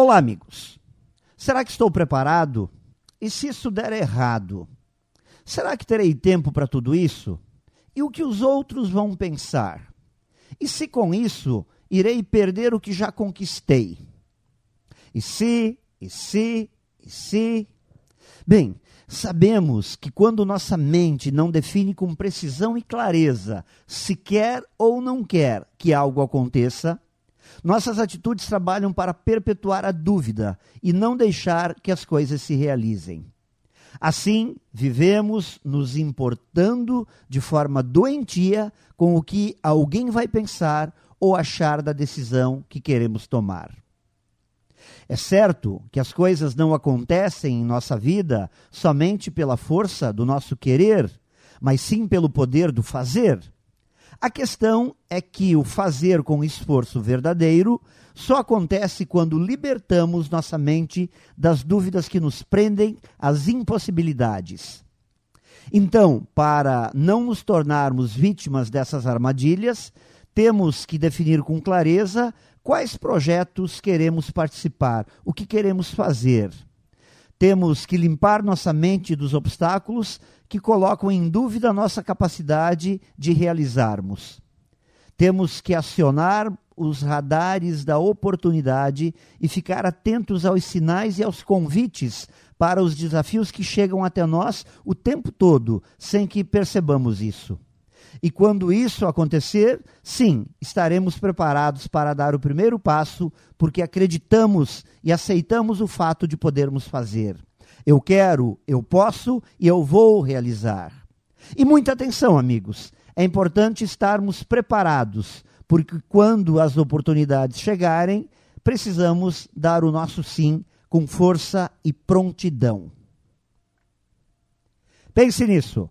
Olá, amigos. Será que estou preparado? E se isso der errado? Será que terei tempo para tudo isso? E o que os outros vão pensar? E se com isso irei perder o que já conquistei? E se, e se, e se. Bem, sabemos que quando nossa mente não define com precisão e clareza se quer ou não quer que algo aconteça, nossas atitudes trabalham para perpetuar a dúvida e não deixar que as coisas se realizem. Assim, vivemos nos importando de forma doentia com o que alguém vai pensar ou achar da decisão que queremos tomar. É certo que as coisas não acontecem em nossa vida somente pela força do nosso querer, mas sim pelo poder do fazer. A questão é que o fazer com esforço verdadeiro só acontece quando libertamos nossa mente das dúvidas que nos prendem às impossibilidades. Então, para não nos tornarmos vítimas dessas armadilhas, temos que definir com clareza quais projetos queremos participar, o que queremos fazer. Temos que limpar nossa mente dos obstáculos que colocam em dúvida nossa capacidade de realizarmos. Temos que acionar os radares da oportunidade e ficar atentos aos sinais e aos convites para os desafios que chegam até nós o tempo todo, sem que percebamos isso. E quando isso acontecer, sim, estaremos preparados para dar o primeiro passo, porque acreditamos e aceitamos o fato de podermos fazer. Eu quero, eu posso e eu vou realizar. E muita atenção, amigos. É importante estarmos preparados, porque quando as oportunidades chegarem, precisamos dar o nosso sim com força e prontidão. Pense nisso